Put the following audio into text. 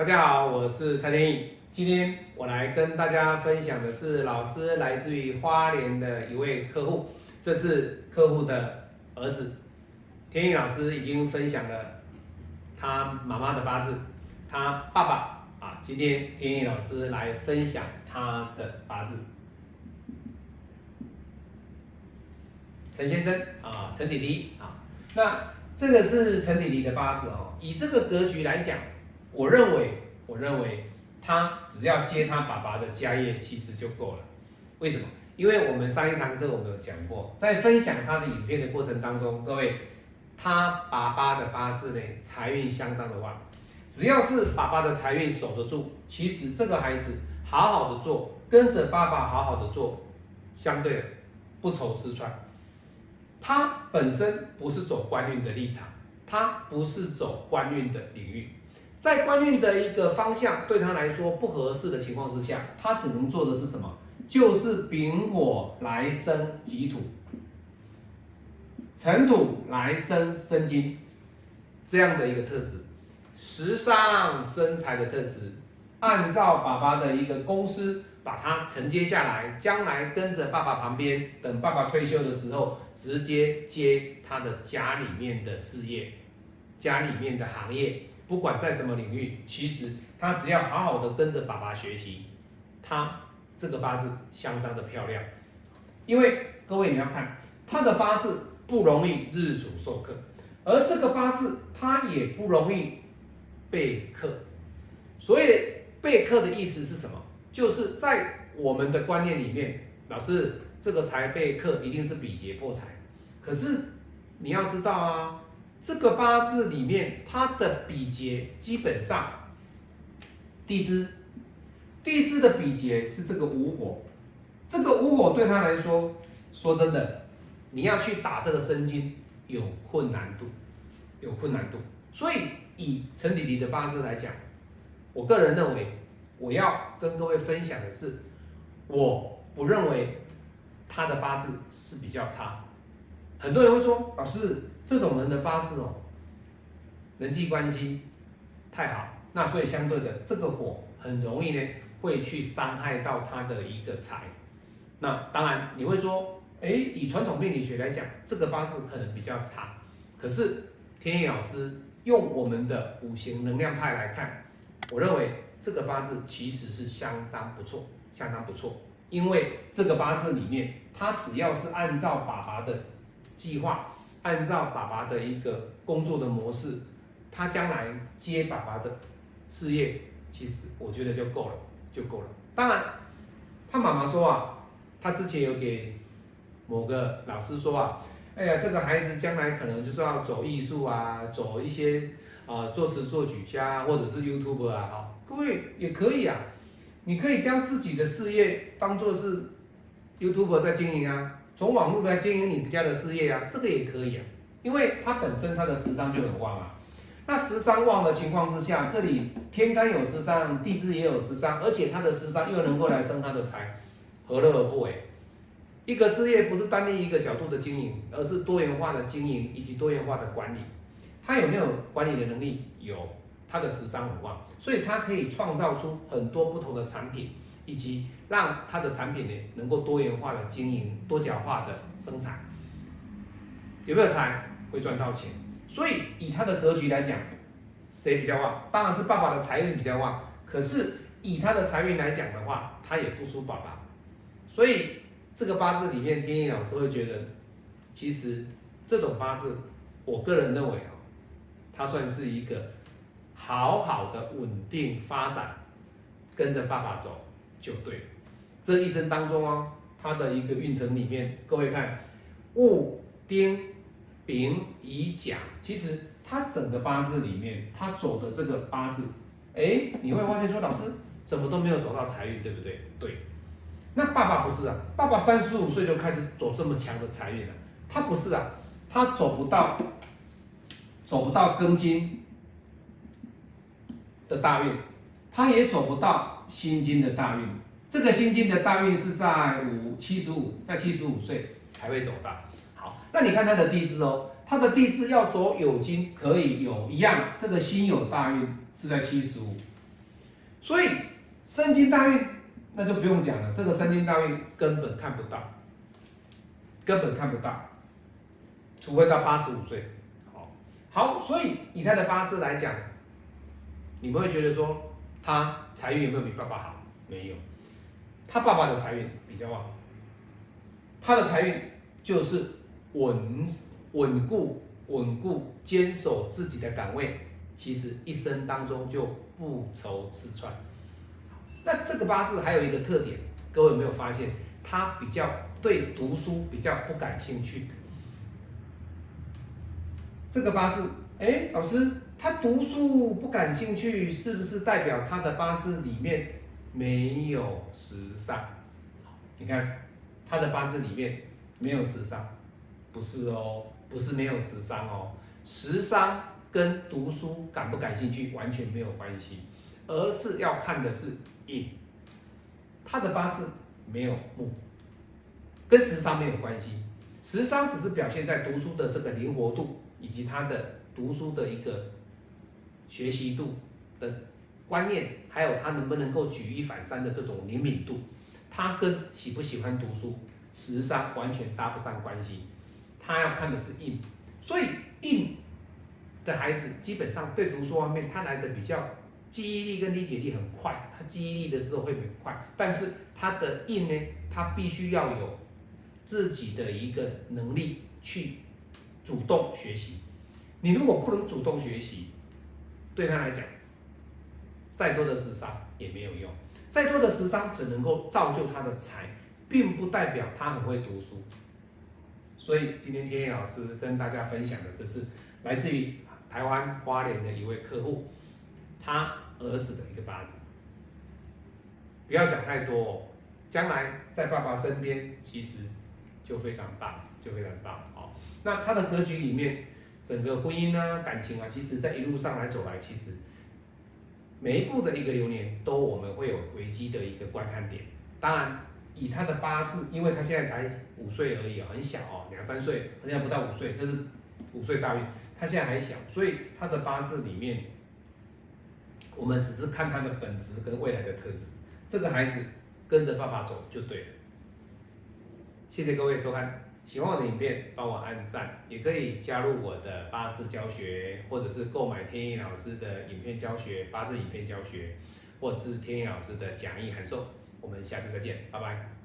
大家好，我是蔡天意。今天我来跟大家分享的是老师来自于花莲的一位客户，这是客户的儿子。天意老师已经分享了他妈妈的八字，他爸爸啊，今天天意老师来分享他的八字。陈先生啊，陈弟弟啊，那这个是陈弟弟的八字哦。以这个格局来讲，我认为，我认为他只要接他爸爸的家业，其实就够了。为什么？因为我们上一堂课我们有讲过，在分享他的影片的过程当中，各位，他爸爸的八字呢，财运相当的旺。只要是爸爸的财运守得住，其实这个孩子好好的做，跟着爸爸好好的做，相对不愁吃穿。他本身不是走官运的立场，他不是走官运的领域，在官运的一个方向对他来说不合适的情况之下，他只能做的是什么？就是丙火来生己土，辰土来生生金，这样的一个特质，时尚生财的特质，按照爸爸的一个公司。把它承接下来，将来跟着爸爸旁边，等爸爸退休的时候，直接接他的家里面的事业，家里面的行业，不管在什么领域，其实他只要好好的跟着爸爸学习，他这个八字相当的漂亮。因为各位你要看他的八字不容易日主受克，而这个八字他也不容易被克。所以被克的意思是什么？就是在我们的观念里面，老师这个财被克一定是比劫破财。可是你要知道啊，这个八字里面它的比劫基本上地支，地支的比劫是这个午火，这个午火对他来说，说真的，你要去打这个生金有困难度，有困难度。所以以陈迪迪的八字来讲，我个人认为。我要跟各位分享的是，我不认为他的八字是比较差。很多人会说，老师，这种人的八字哦，人际关系太好，那所以相对的，这个火很容易呢会去伤害到他的一个财。那当然你会说，哎，以传统命理学来讲，这个八字可能比较差。可是天意老师用我们的五行能量派来看，我认为。这个八字其实是相当不错，相当不错，因为这个八字里面，他只要是按照爸爸的计划，按照爸爸的一个工作的模式，他将来接爸爸的事业，其实我觉得就够了，就够了。当然，他妈妈说啊，他之前有给某个老师说啊，哎呀，这个孩子将来可能就是要走艺术啊，走一些啊作词作曲家或者是 YouTube 啊，哈。各位也可以啊，你可以将自己的事业当做是 YouTube 在经营啊，从网络来经营你家的事业啊，这个也可以啊，因为它本身它的时商就很旺啊。那时商旺的情况之下，这里天干有时商，地支也有时商，而且它的时商又能够来生它的财，何乐而不为？一个事业不是单立一个角度的经营，而是多元化的经营以及多元化的管理。他有没有管理的能力？有。他的时商很旺，所以他可以创造出很多不同的产品，以及让它的产品呢能够多元化的经营、多角化的生产。有没有财会赚到钱？所以以他的格局来讲，谁比较旺？当然是爸爸的财运比较旺。可是以他的财运来讲的话，他也不输爸爸。所以这个八字里面，天意老师会觉得，其实这种八字，我个人认为啊，它算是一个。好好的稳定发展，跟着爸爸走就对。这一生当中哦，他的一个运程里面，各位看戊丁丙乙甲，其实他整个八字里面，他走的这个八字，哎，你会发现说，老师怎么都没有走到财运，对不对？对。那爸爸不是啊，爸爸三十五岁就开始走这么强的财运了，他不是啊，他走不到，走不到庚金。的大运，他也走不到心经的大运。这个心经的大运是在五七十五，在七十五岁才会走到。好，那你看他的地支哦，他的地支要走酉金可以有一样，这个辛酉大运是在七十五，所以身经大运那就不用讲了，这个身经大运根本看不到，根本看不到，除非到八十五岁。好，好，所以以他的八字来讲，你们会觉得说他财运有没有比爸爸好？没有，他爸爸的财运比较旺，他的财运就是稳稳固。稳固坚守自己的岗位，其实一生当中就不愁吃穿。那这个八字还有一个特点，各位有没有发现？他比较对读书比较不感兴趣。这个八字，哎，老师，他读书不感兴趣，是不是代表他的八字里面没有时尚？你看他的八字里面没有时尚，不是哦。不是没有食伤哦，食伤跟读书感不感兴趣完全没有关系，而是要看的是印，他的八字没有木，跟食伤没有关系，食伤只是表现在读书的这个灵活度以及他的读书的一个学习度的观念，还有他能不能够举一反三的这种灵敏度，他跟喜不喜欢读书食伤完全搭不上关系。他要看的是硬，所以硬的孩子基本上对读书方面，他来的比较记忆力跟理解力很快，他记忆力的时候会很快。但是他的硬呢，他必须要有自己的一个能力去主动学习。你如果不能主动学习，对他来讲，再多的时商也没有用，再多的时商只能够造就他的才，并不代表他很会读书。所以今天天野老师跟大家分享的，这是来自于台湾花莲的一位客户，他儿子的一个八字。不要想太多，哦，将来在爸爸身边，其实就非常大，就非常大。好，那他的格局里面，整个婚姻啊、感情啊，其实在一路上来走来，其实每一步的一个流年，都我们会有危机的一个观看点。当然。以他的八字，因为他现在才五岁而已，很小哦，两三岁，现在不到五岁，这是五岁大运，他现在还小，所以他的八字里面，我们只是看他的本质跟未来的特质。这个孩子跟着爸爸走就对了。谢谢各位收看，喜欢我的影片帮我按赞，也可以加入我的八字教学，或者是购买天意老师的影片教学，八字影片教学，或者是天意老师的讲义函授。我们下次再见，拜拜。